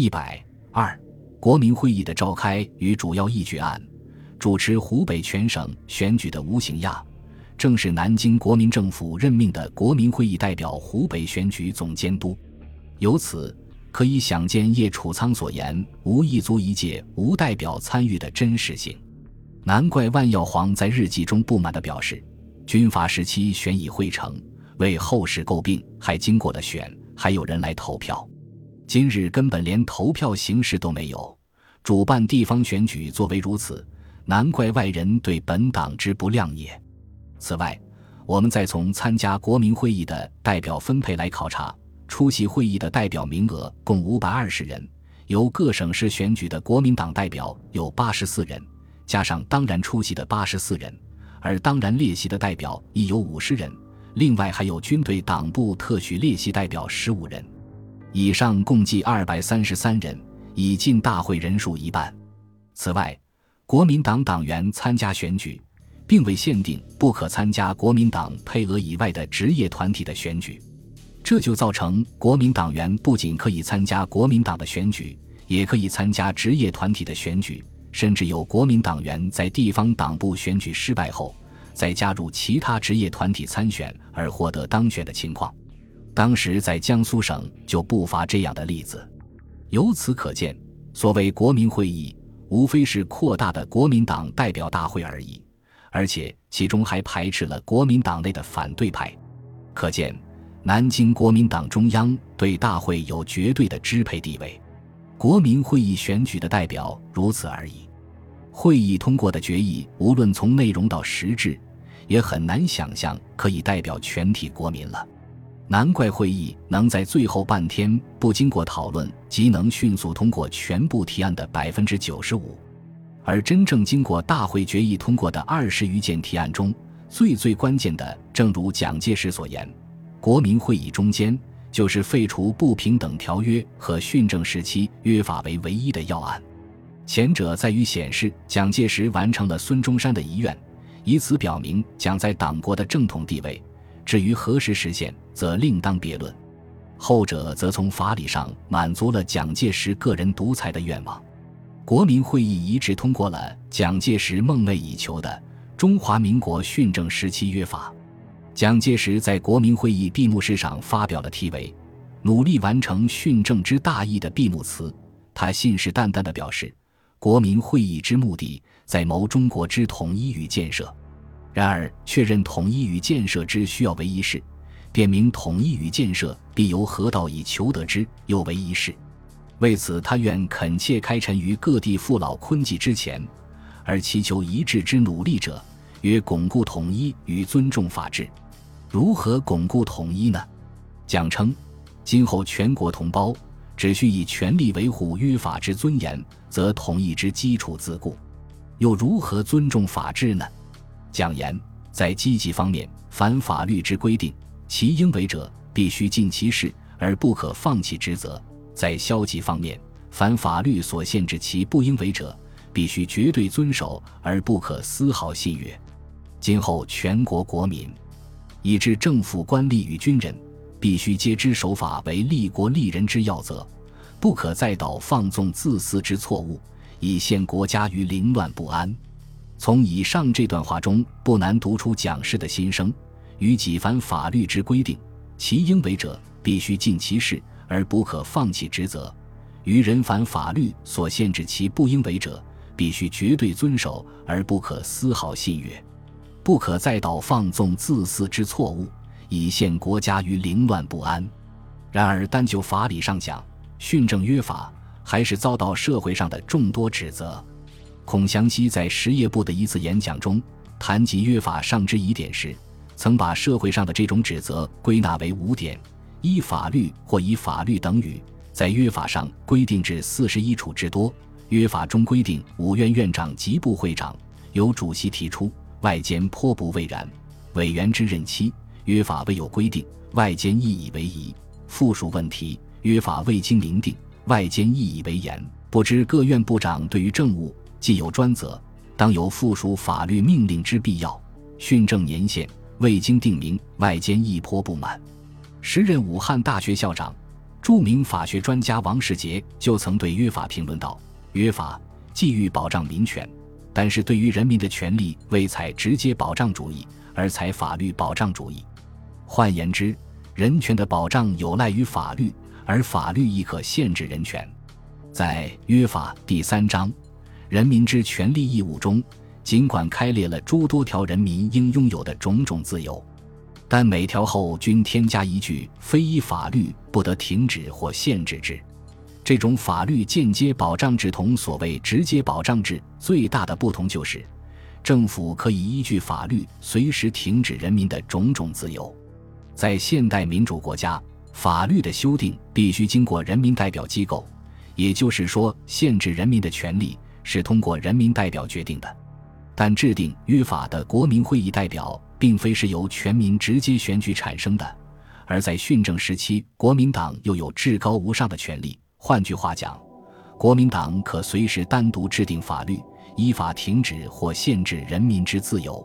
一百二，国民会议的召开与主要议决案，主持湖北全省选举的吴行亚，正是南京国民政府任命的国民会议代表湖北选举总监督。由此可以想见叶楚仓所言“无一族一届无代表参与”的真实性。难怪万耀煌在日记中不满地表示：“军阀时期选已会成，为后世诟病，还经过了选，还有人来投票。今日根本连投票形式都没有，主办地方选举作为如此，难怪外人对本党之不谅也。此外，我们再从参加国民会议的代表分配来考察，出席会议的代表名额共五百二十人，由各省市选举的国民党代表有八十四人。”加上当然出席的八十四人，而当然列席的代表亦有五十人，另外还有军队党部特许列席代表十五人，以上共计二百三十三人，已近大会人数一半。此外，国民党党员参加选举，并未限定不可参加国民党配额以外的职业团体的选举，这就造成国民党员不仅可以参加国民党的选举，也可以参加职业团体的选举。甚至有国民党员在地方党部选举失败后，再加入其他职业团体参选而获得当选的情况。当时在江苏省就不乏这样的例子。由此可见，所谓国民会议，无非是扩大的国民党代表大会而已，而且其中还排斥了国民党内的反对派。可见，南京国民党中央对大会有绝对的支配地位。国民会议选举的代表如此而已，会议通过的决议，无论从内容到实质，也很难想象可以代表全体国民了。难怪会议能在最后半天不经过讨论即能迅速通过全部提案的百分之九十五，而真正经过大会决议通过的二十余件提案中，最最关键的，正如蒋介石所言，国民会议中间。就是废除不平等条约和训政时期约法为唯一的要案，前者在于显示蒋介石完成了孙中山的遗愿，以此表明蒋在党国的正统地位；至于何时实现，则另当别论。后者则从法理上满足了蒋介石个人独裁的愿望。国民会议一致通过了蒋介石梦寐以求的中华民国训政时期约法。蒋介石在国民会议闭幕式上发表了题为“努力完成训政之大义”的闭幕词。他信誓旦旦地表示，国民会议之目的在谋中国之统一与建设。然而，确认统一与建设之需要为一事，点明统一与建设必由何道以求得之又为一事。为此，他愿恳切开陈于各地父老坤寂之前，而祈求一致之努力者，曰巩固统一与尊重法治。如何巩固统一呢？蒋称，今后全国同胞只需以全力维护约法之尊严，则统一之基础自固。又如何尊重法治呢？蒋言，在积极方面，凡法律之规定，其应为者，必须尽其事而不可放弃职责；在消极方面，凡法律所限制其不应为者，必须绝对遵守而不可丝毫信越。今后全国国民。以致政府官吏与军人，必须皆知守法为立国利人之要则，不可再蹈放纵自私之错误，以陷国家于凌乱不安。从以上这段话中，不难读出蒋氏的心声：于己凡法律之规定，其应为者，必须尽其事而不可放弃职责；于人凡法律所限制其不应为者，必须绝对遵守而不可丝毫信约。不可再蹈放纵自私之错误，以陷国家于凌乱不安。然而，单就法理上讲，训政约法还是遭到社会上的众多指责。孔祥熙在实业部的一次演讲中谈及约法上之疑点时，曾把社会上的这种指责归纳为五点：一、法律或以法律等语在约法上规定至四十一处之多；约法中规定五院院长及部会长由主席提出。外间颇不畏然，委员之任期，约法未有规定，外间亦以为宜。附属问题，约法未经明定，外间亦以为严。不知各院部长对于政务既有专责，当有附属法律命令之必要。训政年限未经定明，外间亦颇不满。时任武汉大学校长，著名法学专家王世杰就曾对约法评论道：“约法既欲保障民权，但是对于人民的权利未采直接保障主义，而采法律保障主义。换言之，人权的保障有赖于法律，而法律亦可限制人权。”在约法第三章“人民之权利义务”中，尽管开列了诸多条人民应拥有的种种自由。但每条后均添加一句“非依法律不得停止或限制之”。这种法律间接保障制同所谓直接保障制最大的不同就是，政府可以依据法律随时停止人民的种种自由。在现代民主国家，法律的修订必须经过人民代表机构，也就是说，限制人民的权利是通过人民代表决定的。但制定约法的国民会议代表。并非是由全民直接选举产生的，而在训政时期，国民党又有至高无上的权力。换句话讲，国民党可随时单独制定法律，依法停止或限制人民之自由。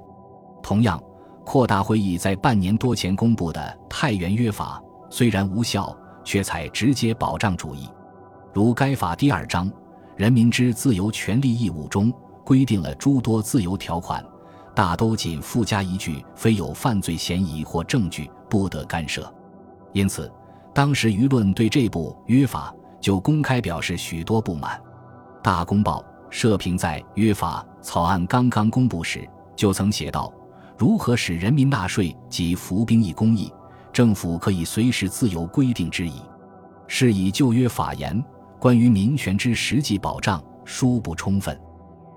同样，扩大会议在半年多前公布的《太原约法》虽然无效，却采直接保障主义。如该法第二章《人民之自由权利义务》中规定了诸多自由条款。大都仅附加一句“非有犯罪嫌疑或证据，不得干涉”。因此，当时舆论对这部约法就公开表示许多不满。《大公报》社评在约法草案刚刚公布时就曾写道：“如何使人民纳税及服兵役公益，政府可以随时自由规定之矣。是以旧约法言关于民权之实际保障殊不充分，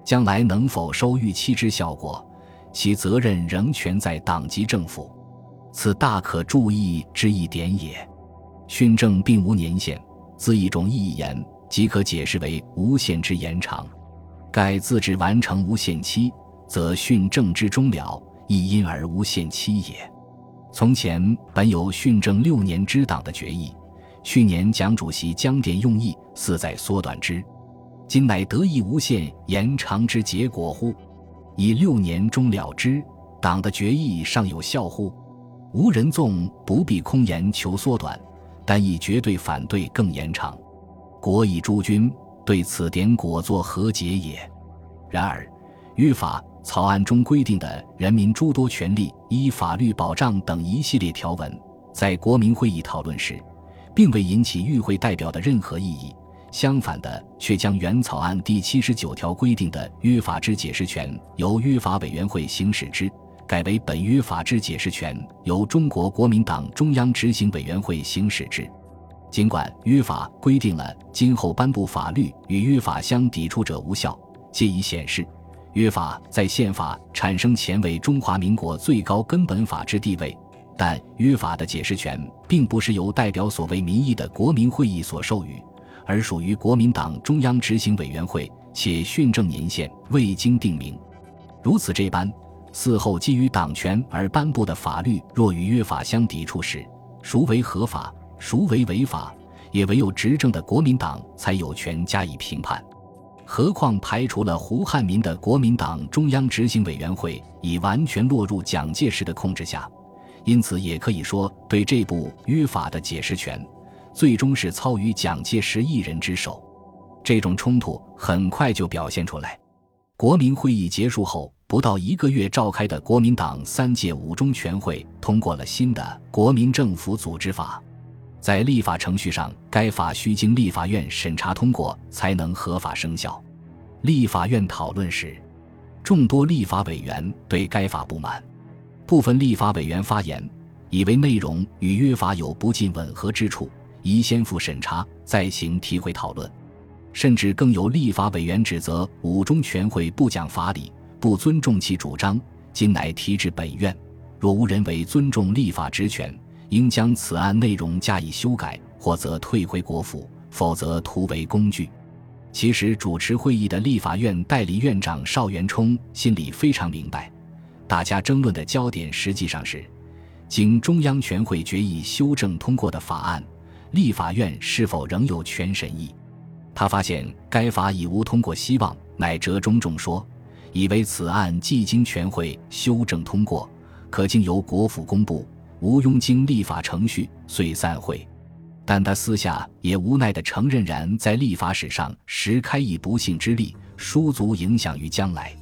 将来能否收预期之效果？”其责任仍全在党及政府，此大可注意之一点也。训政并无年限，自一种意言，即可解释为无限之延长。盖自治完成无限期，则训政之终了，亦因而无限期也。从前本有训政六年之党的决议，去年蒋主席将电用意，似在缩短之，今乃得意无限延长之结果乎？以六年终了之，党的决议尚有效乎？无人纵不必空言求缩短，但亦绝对反对更延长。国以诸君对此点果作何解也？然而，约法草案中规定的人民诸多权利依法律保障等一系列条文，在国民会议讨论时，并未引起与会代表的任何异议。相反的，却将原草案第七十九条规定的约法之解释权由约法委员会行使之，改为本约法之解释权由中国国民党中央执行委员会行使之。尽管约法规定了今后颁布法律与约法相抵触者无效，借以显示约法在宪法产生前为中华民国最高根本法之地位，但约法的解释权并不是由代表所谓民意的国民会议所授予。而属于国民党中央执行委员会，且训政年限未经定明。如此这般，嗣后基于党权而颁布的法律，若与约法相抵触时，孰为合法，孰为违法，也唯有执政的国民党才有权加以评判。何况排除了胡汉民的国民党中央执行委员会已完全落入蒋介石的控制下，因此也可以说，对这部约法的解释权。最终是操于蒋介石一人之手，这种冲突很快就表现出来。国民会议结束后不到一个月召开的国民党三届五中全会通过了新的《国民政府组织法》，在立法程序上，该法需经立法院审查通过才能合法生效。立法院讨论时，众多立法委员对该法不满，部分立法委员发言，以为内容与约法有不尽吻合之处。宜先复审查，再行提会讨论，甚至更有立法委员指责五中全会不讲法理，不尊重其主张。今乃提至本院，若无人为尊重立法职权，应将此案内容加以修改，或则退回国府，否则徒为工具。其实主持会议的立法院代理院长邵元冲心里非常明白，大家争论的焦点实际上是，经中央全会决议修正通过的法案。立法院是否仍有权审议？他发现该法已无通过希望，乃折中众说，以为此案既经全会修正通过，可经由国府公布，无庸经立法程序，遂散会。但他私下也无奈地承认，然在立法史上实开一不幸之力，殊足影响于将来。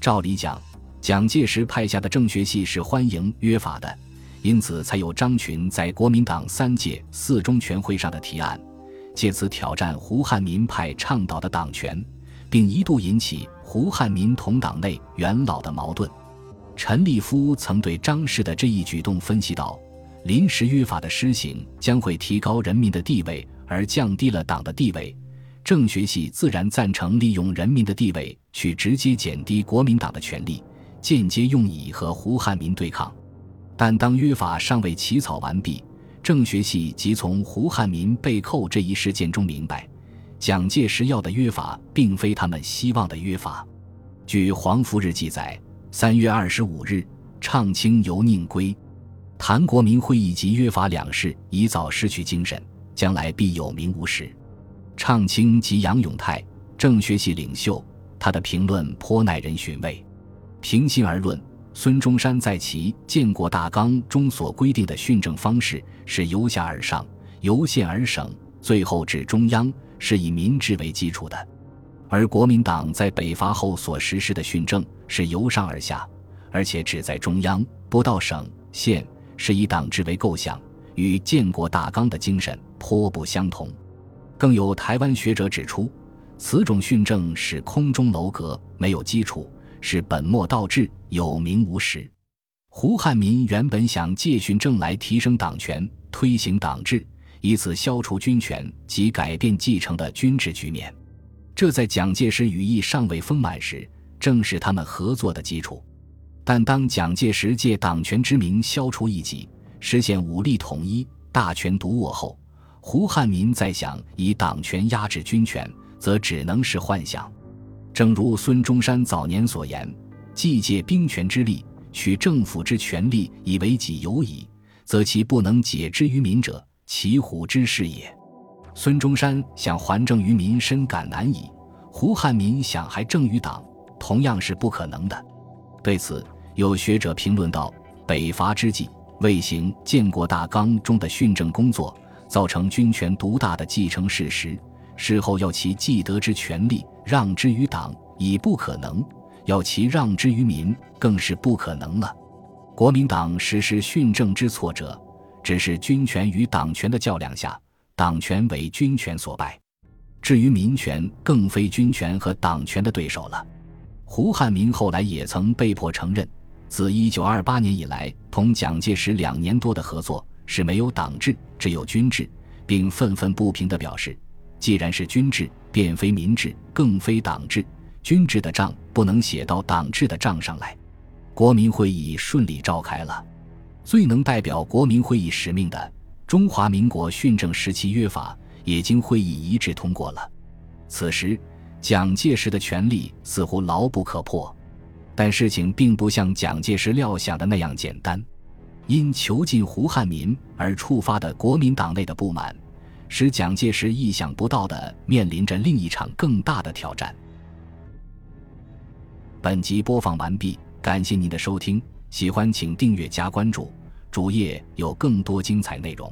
照理讲，蒋介石派下的政学系是欢迎约法的，因此才有张群在国民党三届四中全会上的提案，借此挑战胡汉民派倡导的党权，并一度引起胡汉民同党内元老的矛盾。陈立夫曾对张氏的这一举动分析道。临时约法的施行将会提高人民的地位，而降低了党的地位。政学系自然赞成利用人民的地位去直接减低国民党的权力，间接用以和胡汉民对抗。但当约法尚未起草完毕，政学系即从胡汉民被扣这一事件中明白，蒋介石要的约法并非他们希望的约法。据黄福日记载，三月二十五日，畅清由宁归。谈国民会议及约法两事，已早失去精神，将来必有名无实。畅清及杨永泰，政学系领袖，他的评论颇耐人寻味。平心而论，孙中山在其《建国大纲》中所规定的训政方式是由下而上，由县而省，最后至中央，是以民治为基础的；而国民党在北伐后所实施的训政是由上而下，而且只在中央，不到省县。是以党治为构想，与建国大纲的精神颇不相同。更有台湾学者指出，此种训政是空中楼阁，没有基础，是本末倒置，有名无实。胡汉民原本想借训政来提升党权，推行党治，以此消除军权及改变继承的军制局面。这在蒋介石羽翼尚未丰满时，正是他们合作的基础。但当蒋介石借党权之名消除异己，实现武力统一、大权独握后，胡汉民再想以党权压制军权，则只能是幻想。正如孙中山早年所言：“既借兵权之力取政府之权力以为己有矣，则其不能解之于民者，其虎之事也。”孙中山想还政于民，深感难矣；胡汉民想还政于党，同样是不可能的。对此，有学者评论道：“北伐之际，未行建国大纲中的训政工作，造成军权独大的继承事实。事后要其既得之权力让之于党，已不可能；要其让之于民，更是不可能了。国民党实施训政之挫折，只是军权与党权的较量下，党权为军权所败。至于民权，更非军权和党权的对手了。”胡汉民后来也曾被迫承认，自一九二八年以来，同蒋介石两年多的合作是没有党治，只有军治，并愤愤不平地表示：既然是军治，便非民治，更非党治，军治的账不能写到党治的账上来。国民会议顺利召开了，最能代表国民会议使命的《中华民国训政时期约法》也经会议一致通过了。此时。蒋介石的权力似乎牢不可破，但事情并不像蒋介石料想的那样简单。因囚禁胡汉民而触发的国民党内的不满，使蒋介石意想不到的面临着另一场更大的挑战。本集播放完毕，感谢您的收听，喜欢请订阅加关注，主页有更多精彩内容。